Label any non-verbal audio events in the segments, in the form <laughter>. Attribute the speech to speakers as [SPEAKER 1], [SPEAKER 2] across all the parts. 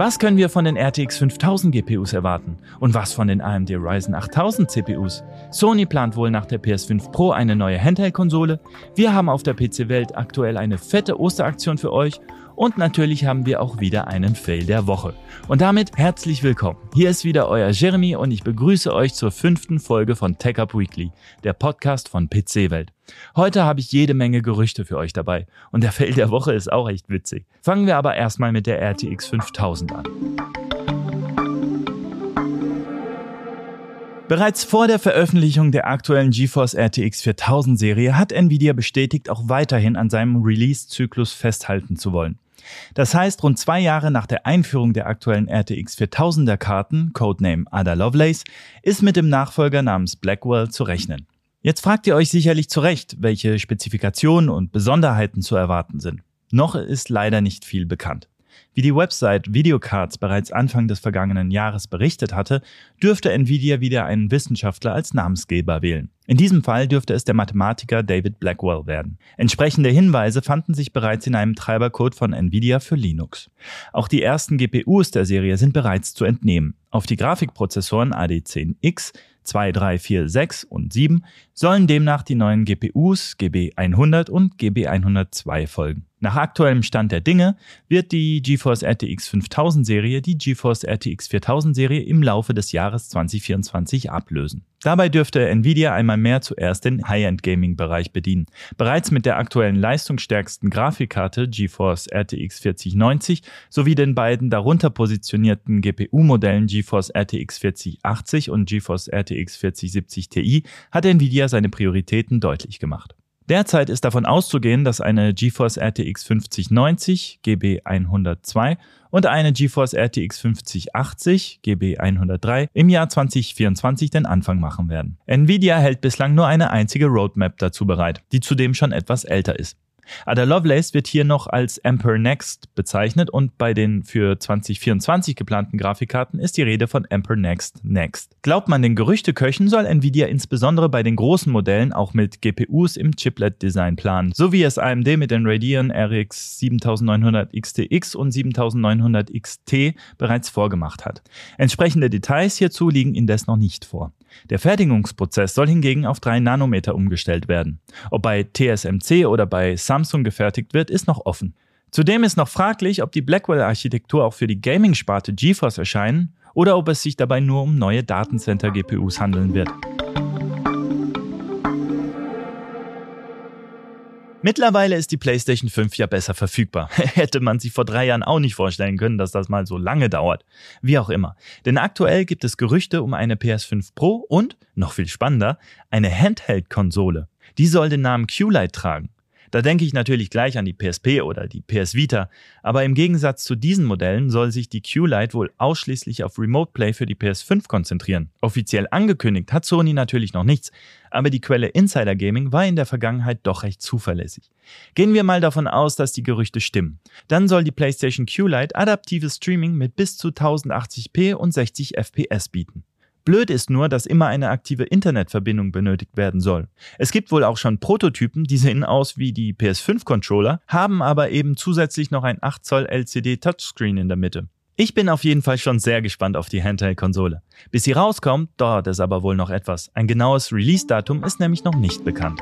[SPEAKER 1] Was können wir von den RTX 5000 GPUs erwarten? Und was von den AMD Ryzen 8000 CPUs? Sony plant wohl nach der PS5 Pro eine neue Handheld-Konsole. Wir haben auf der PC-Welt aktuell eine fette Osteraktion für euch. Und natürlich haben wir auch wieder einen Fail der Woche. Und damit herzlich willkommen. Hier ist wieder euer Jeremy und ich begrüße euch zur fünften Folge von Tech Up Weekly, der Podcast von PC Welt. Heute habe ich jede Menge Gerüchte für euch dabei und der Fail der Woche ist auch echt witzig. Fangen wir aber erstmal mit der RTX 5000 an. Bereits vor der Veröffentlichung der aktuellen GeForce RTX 4000 Serie hat Nvidia bestätigt, auch weiterhin an seinem Release-Zyklus festhalten zu wollen. Das heißt, rund zwei Jahre nach der Einführung der aktuellen RTX 4000er Karten, Codename Ada Lovelace, ist mit dem Nachfolger namens Blackwell zu rechnen. Jetzt fragt ihr euch sicherlich zu Recht, welche Spezifikationen und Besonderheiten zu erwarten sind. Noch ist leider nicht viel bekannt. Wie die Website Videocards bereits Anfang des vergangenen Jahres berichtet hatte, dürfte Nvidia wieder einen Wissenschaftler als Namensgeber wählen. In diesem Fall dürfte es der Mathematiker David Blackwell werden. Entsprechende Hinweise fanden sich bereits in einem Treibercode von Nvidia für Linux. Auch die ersten GPUs der Serie sind bereits zu entnehmen. Auf die Grafikprozessoren AD10X 2, 3, 4, 6 und 7 sollen demnach die neuen GPUs GB100 und GB102 folgen. Nach aktuellem Stand der Dinge wird die GeForce RTX 5000 Serie die GeForce RTX 4000 Serie im Laufe des Jahres 2024 ablösen. Dabei dürfte Nvidia einmal mehr zuerst den High-End-Gaming-Bereich bedienen. Bereits mit der aktuellen leistungsstärksten Grafikkarte GeForce RTX 4090 sowie den beiden darunter positionierten GPU-Modellen GeForce RTX 4080 und GeForce RTX 4070 Ti hat Nvidia seine Prioritäten deutlich gemacht. Derzeit ist davon auszugehen, dass eine GeForce RTX 5090 GB102 und eine GeForce RTX 5080 GB103 im Jahr 2024 den Anfang machen werden. Nvidia hält bislang nur eine einzige Roadmap dazu bereit, die zudem schon etwas älter ist. Ada Lovelace wird hier noch als Emperor Next bezeichnet und bei den für 2024 geplanten Grafikkarten ist die Rede von Emperor Next Next. Glaubt man den Gerüchteköchen, soll Nvidia insbesondere bei den großen Modellen auch mit GPUs im Chiplet-Design planen, so wie es AMD mit den Radeon RX 7900 XTX und 7900 XT bereits vorgemacht hat. Entsprechende Details hierzu liegen indes noch nicht vor. Der Fertigungsprozess soll hingegen auf 3 Nanometer umgestellt werden. Ob bei TSMC oder bei Samsung gefertigt wird, ist noch offen. Zudem ist noch fraglich, ob die Blackwell-Architektur auch für die Gaming-Sparte GeForce erscheinen oder ob es sich dabei nur um neue Datencenter-GPUs handeln wird. Mittlerweile ist die PlayStation 5 ja besser verfügbar. <laughs> Hätte man sich vor drei Jahren auch nicht vorstellen können, dass das mal so lange dauert. Wie auch immer. Denn aktuell gibt es Gerüchte um eine PS5 Pro und, noch viel spannender, eine Handheld-Konsole. Die soll den Namen Q-Lite tragen. Da denke ich natürlich gleich an die PSP oder die PS Vita, aber im Gegensatz zu diesen Modellen soll sich die Q-Lite wohl ausschließlich auf Remote Play für die PS5 konzentrieren. Offiziell angekündigt hat Sony natürlich noch nichts, aber die Quelle Insider Gaming war in der Vergangenheit doch recht zuverlässig. Gehen wir mal davon aus, dass die Gerüchte stimmen. Dann soll die PlayStation Q-Lite adaptives Streaming mit bis zu 1080p und 60 FPS bieten. Blöd ist nur, dass immer eine aktive Internetverbindung benötigt werden soll. Es gibt wohl auch schon Prototypen, die sehen aus wie die PS5-Controller, haben aber eben zusätzlich noch ein 8 Zoll LCD Touchscreen in der Mitte. Ich bin auf jeden Fall schon sehr gespannt auf die Handheld-Konsole. Bis sie rauskommt, dauert es aber wohl noch etwas. Ein genaues Release-Datum ist nämlich noch nicht bekannt.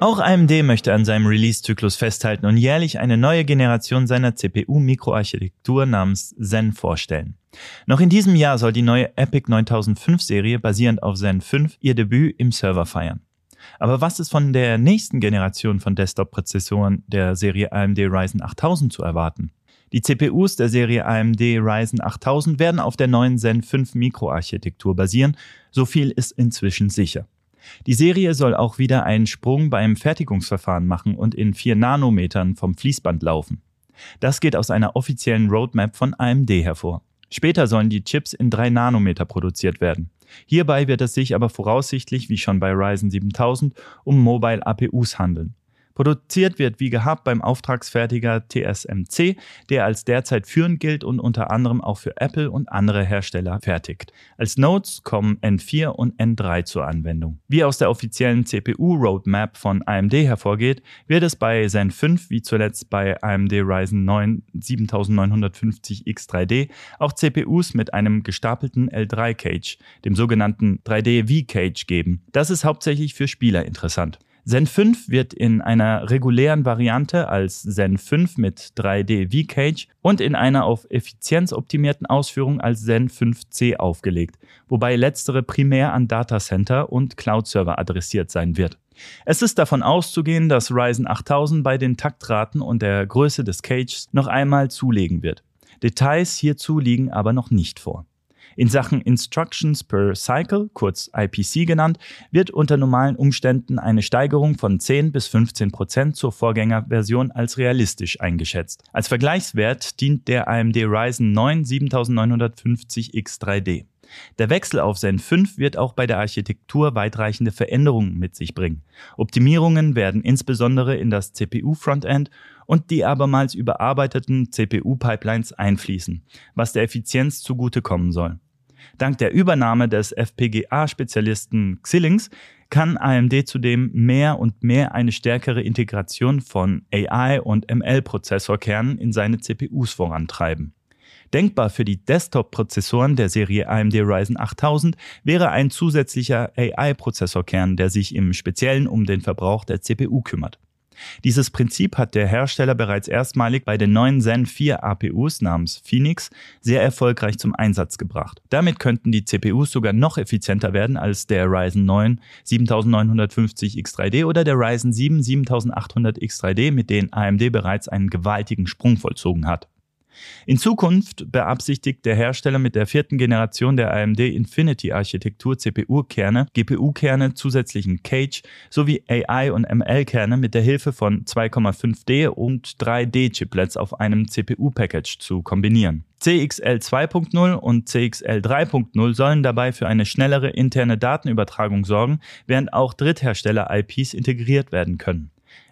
[SPEAKER 1] Auch AMD möchte an seinem Release-Zyklus festhalten und jährlich eine neue Generation seiner CPU-Mikroarchitektur namens Zen vorstellen. Noch in diesem Jahr soll die neue Epic 9005-Serie basierend auf Zen 5 ihr Debüt im Server feiern. Aber was ist von der nächsten Generation von Desktop-Prozessoren der Serie AMD Ryzen 8000 zu erwarten? Die CPUs der Serie AMD Ryzen 8000 werden auf der neuen Zen 5 Mikroarchitektur basieren, so viel ist inzwischen sicher. Die Serie soll auch wieder einen Sprung beim Fertigungsverfahren machen und in 4 Nanometern vom Fließband laufen. Das geht aus einer offiziellen Roadmap von AMD hervor. Später sollen die Chips in 3 Nanometer produziert werden. Hierbei wird es sich aber voraussichtlich, wie schon bei Ryzen 7000, um Mobile APUs handeln. Produziert wird wie gehabt beim Auftragsfertiger TSMC, der als derzeit führend gilt und unter anderem auch für Apple und andere Hersteller fertigt. Als Nodes kommen N4 und N3 zur Anwendung. Wie aus der offiziellen CPU-Roadmap von AMD hervorgeht, wird es bei Zen 5 wie zuletzt bei AMD Ryzen 9 7950X3D auch CPUs mit einem gestapelten L3-Cage, dem sogenannten 3D-V-Cage geben. Das ist hauptsächlich für Spieler interessant. Zen 5 wird in einer regulären Variante als Zen 5 mit 3D V-Cage und in einer auf Effizienz optimierten Ausführung als Zen 5C aufgelegt, wobei letztere primär an Datacenter und Cloud-Server adressiert sein wird. Es ist davon auszugehen, dass Ryzen 8000 bei den Taktraten und der Größe des Cages noch einmal zulegen wird. Details hierzu liegen aber noch nicht vor. In Sachen Instructions per Cycle, kurz IPC genannt, wird unter normalen Umständen eine Steigerung von 10 bis 15 Prozent zur Vorgängerversion als realistisch eingeschätzt. Als Vergleichswert dient der AMD Ryzen 9 7950X3D. Der Wechsel auf Zen 5 wird auch bei der Architektur weitreichende Veränderungen mit sich bringen. Optimierungen werden insbesondere in das CPU-Frontend und die abermals überarbeiteten CPU-Pipelines einfließen, was der Effizienz zugutekommen soll. Dank der Übernahme des FPGA-Spezialisten Xilinx kann AMD zudem mehr und mehr eine stärkere Integration von AI- und ML-Prozessorkernen in seine CPUs vorantreiben. Denkbar für die Desktop-Prozessoren der Serie AMD Ryzen 8000 wäre ein zusätzlicher AI-Prozessorkern, der sich im Speziellen um den Verbrauch der CPU kümmert. Dieses Prinzip hat der Hersteller bereits erstmalig bei den neuen Zen 4 APUs namens Phoenix sehr erfolgreich zum Einsatz gebracht. Damit könnten die CPUs sogar noch effizienter werden als der Ryzen 9 7950 X3D oder der Ryzen 7 7800 X3D, mit denen AMD bereits einen gewaltigen Sprung vollzogen hat. In Zukunft beabsichtigt der Hersteller mit der vierten Generation der AMD Infinity Architektur CPU-Kerne, GPU-Kerne, zusätzlichen Cage sowie AI- und ML-Kerne mit der Hilfe von 2,5D und 3D-Chiplets auf einem CPU-Package zu kombinieren. CXL 2.0 und CXL 3.0 sollen dabei für eine schnellere interne Datenübertragung sorgen, während auch Dritthersteller-IPs integriert werden können.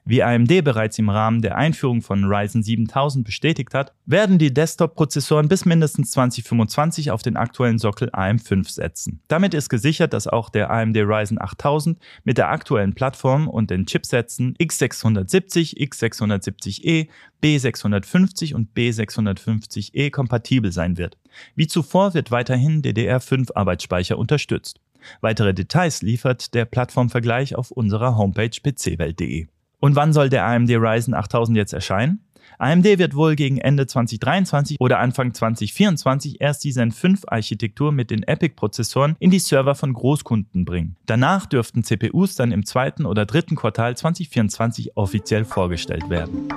[SPEAKER 1] Wie AMD bereits im Rahmen der Einführung von Ryzen 7000 bestätigt hat, werden die Desktop-Prozessoren bis mindestens 2025 auf den aktuellen Sockel AM5 setzen. Damit ist gesichert, dass auch der AMD Ryzen 8000 mit der aktuellen Plattform und den Chipsätzen x670, x670e, B650 und B650e kompatibel sein wird. Wie zuvor wird weiterhin DDR5 Arbeitsspeicher unterstützt. Weitere Details liefert der Plattformvergleich auf unserer Homepage pcwelt.de. Und wann soll der AMD Ryzen 8000 jetzt erscheinen? AMD wird wohl gegen Ende 2023 oder Anfang 2024 erst die Zen 5 Architektur mit den EPIC-Prozessoren in die Server von Großkunden bringen. Danach dürften CPUs dann im zweiten oder dritten Quartal 2024 offiziell vorgestellt werden.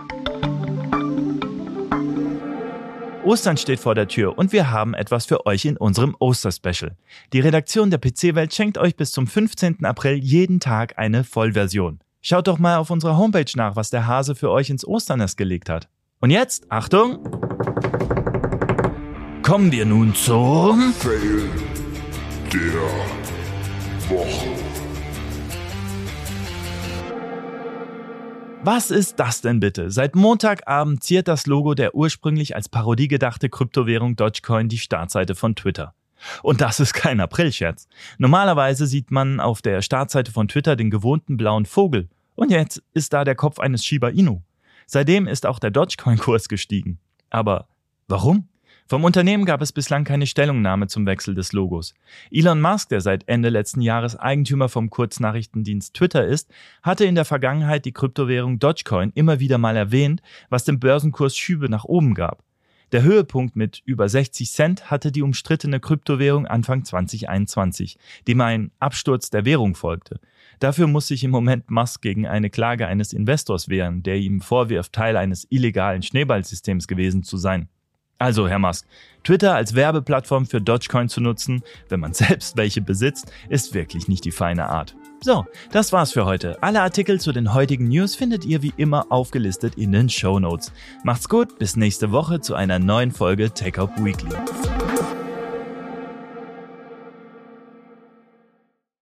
[SPEAKER 1] Ostern steht vor der Tür und wir haben etwas für euch in unserem Osterspecial. Die Redaktion der PC-Welt schenkt euch bis zum 15. April jeden Tag eine Vollversion. Schaut doch mal auf unserer Homepage nach, was der Hase für euch ins Osternest gelegt hat. Und jetzt, Achtung! Kommen wir nun zum
[SPEAKER 2] Fail der Woche.
[SPEAKER 1] Was ist das denn bitte? Seit Montagabend ziert das Logo der ursprünglich als Parodie gedachte Kryptowährung Dogecoin die Startseite von Twitter. Und das ist kein Aprilscherz. Normalerweise sieht man auf der Startseite von Twitter den gewohnten blauen Vogel. Und jetzt ist da der Kopf eines Shiba Inu. Seitdem ist auch der Dogecoin-Kurs gestiegen. Aber warum? Vom Unternehmen gab es bislang keine Stellungnahme zum Wechsel des Logos. Elon Musk, der seit Ende letzten Jahres Eigentümer vom Kurznachrichtendienst Twitter ist, hatte in der Vergangenheit die Kryptowährung Dogecoin immer wieder mal erwähnt, was dem Börsenkurs Schübe nach oben gab. Der Höhepunkt mit über 60 Cent hatte die umstrittene Kryptowährung Anfang 2021, dem ein Absturz der Währung folgte. Dafür muss sich im Moment Musk gegen eine Klage eines Investors wehren, der ihm vorwirft, Teil eines illegalen Schneeballsystems gewesen zu sein. Also, Herr Musk, Twitter als Werbeplattform für Dogecoin zu nutzen, wenn man <laughs> selbst welche besitzt, ist wirklich nicht die feine Art. So, das war's für heute. Alle Artikel zu den heutigen News findet ihr wie immer aufgelistet in den Show Notes. Macht's gut, bis nächste Woche zu einer neuen Folge Take Up Weekly.